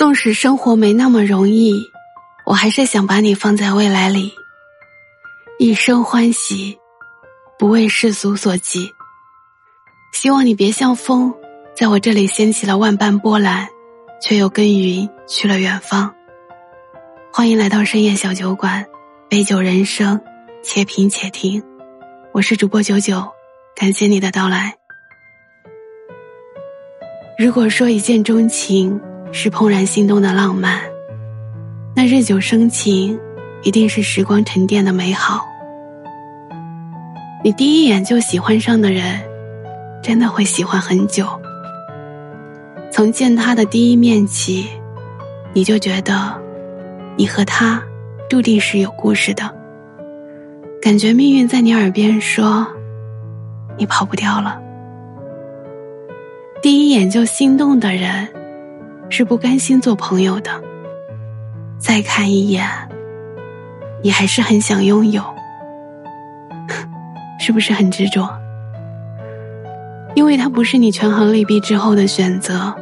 纵使生活没那么容易，我还是想把你放在未来里，一生欢喜，不为世俗所及。希望你别像风，在我这里掀起了万般波澜，却又跟云去了远方。欢迎来到深夜小酒馆，杯酒人生，且品且听。我是主播九九，感谢你的到来。如果说一见钟情是怦然心动的浪漫，那日久生情一定是时光沉淀的美好。你第一眼就喜欢上的人。真的会喜欢很久。从见他的第一面起，你就觉得，你和他注定是有故事的。感觉命运在你耳边说，你跑不掉了。第一眼就心动的人，是不甘心做朋友的。再看一眼，你还是很想拥有，是不是很执着？因为它不是你权衡利弊之后的选择，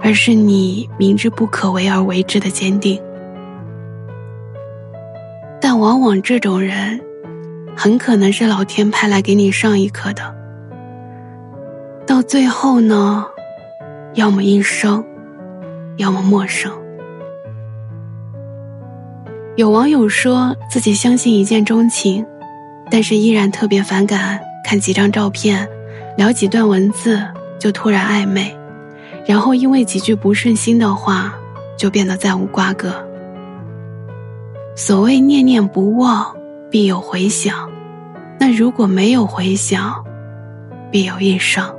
而是你明知不可为而为之的坚定。但往往这种人，很可能是老天派来给你上一课的。到最后呢，要么一生，要么陌生。有网友说自己相信一见钟情，但是依然特别反感看几张照片。聊几段文字就突然暧昧，然后因为几句不顺心的话就变得再无瓜葛。所谓念念不忘，必有回响。那如果没有回响，必有一伤。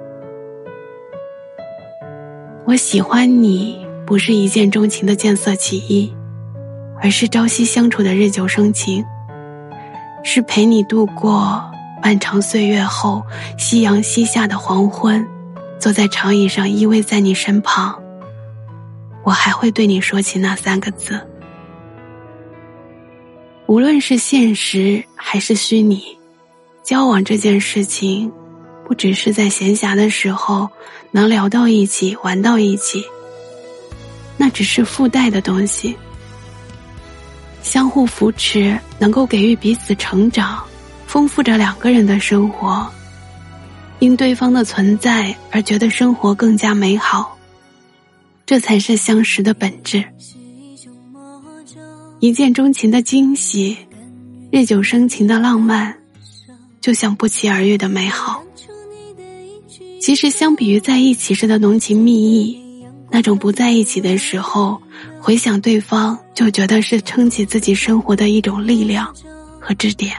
我喜欢你，不是一见钟情的见色起意，而是朝夕相处的日久生情，是陪你度过。漫长岁月后，夕阳西下的黄昏，坐在长椅上依偎在你身旁，我还会对你说起那三个字。无论是现实还是虚拟，交往这件事情，不只是在闲暇的时候能聊到一起、玩到一起，那只是附带的东西。相互扶持，能够给予彼此成长。丰富着两个人的生活，因对方的存在而觉得生活更加美好，这才是相识的本质。一见钟情的惊喜，日久生情的浪漫，就像不期而遇的美好。其实，相比于在一起时的浓情蜜意，那种不在一起的时候回想对方，就觉得是撑起自己生活的一种力量和支点。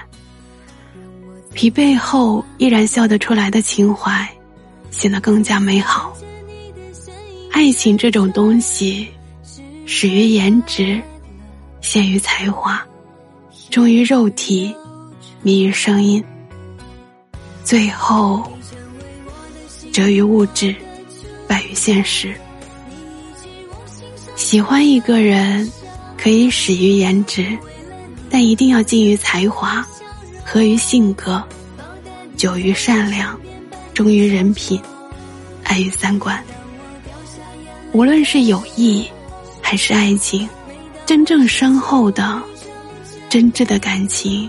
疲惫后依然笑得出来的情怀，显得更加美好。爱情这种东西，始于颜值，陷于才华，忠于肉体，迷于声音，最后折于物质，败于现实。喜欢一个人，可以始于颜值，但一定要近于才华。合于性格，久于善良，忠于人品，爱于三观。无论是友谊，还是爱情，真正深厚的、真挚的感情，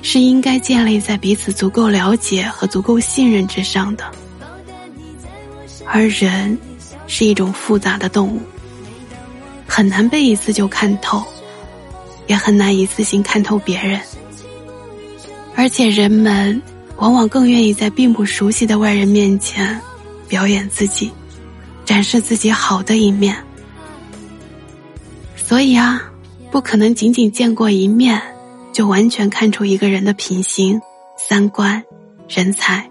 是应该建立在彼此足够了解和足够信任之上的。而人是一种复杂的动物，很难被一次就看透，也很难一次性看透别人。而且人们往往更愿意在并不熟悉的外人面前表演自己，展示自己好的一面。所以啊，不可能仅仅见过一面就完全看出一个人的品行、三观、人才，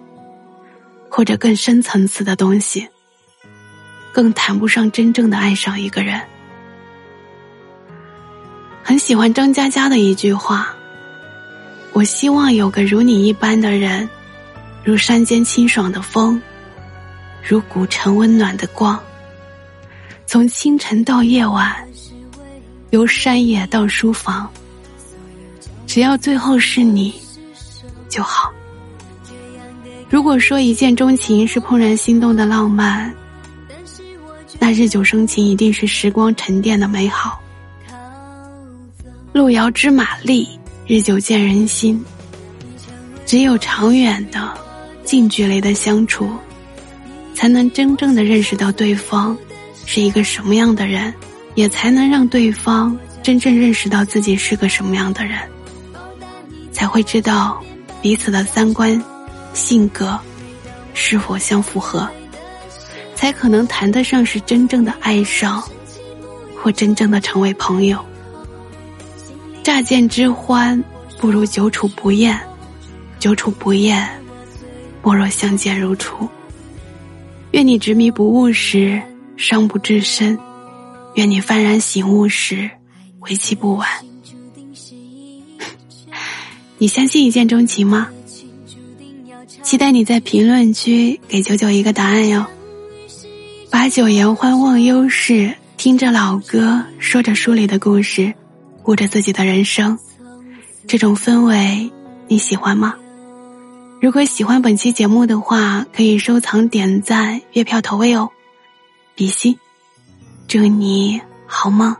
或者更深层次的东西，更谈不上真正的爱上一个人。很喜欢张嘉佳的一句话。我希望有个如你一般的人，如山间清爽的风，如古城温暖的光。从清晨到夜晚，由山野到书房，只要最后是你就好。如果说一见钟情是怦然心动的浪漫，那日久生情一定是时光沉淀的美好。路遥知马力，日久见人心。只有长远的、近距离的相处，才能真正的认识到对方是一个什么样的人，也才能让对方真正认识到自己是个什么样的人，才会知道彼此的三观、性格是否相符合，才可能谈得上是真正的爱上，或真正的成为朋友。乍见之欢，不如久处不厌。久处不厌，莫若相见如初。愿你执迷不悟时，伤不至深；愿你幡然醒悟时，为期不晚。你相信一见钟情吗？期待你在评论区给九九一个答案哟。把酒言欢，忘忧事，听着老歌，说着书里的故事，过着自己的人生，这种氛围你喜欢吗？如果喜欢本期节目的话，可以收藏、点赞、月票投喂哦。比心，祝你好梦。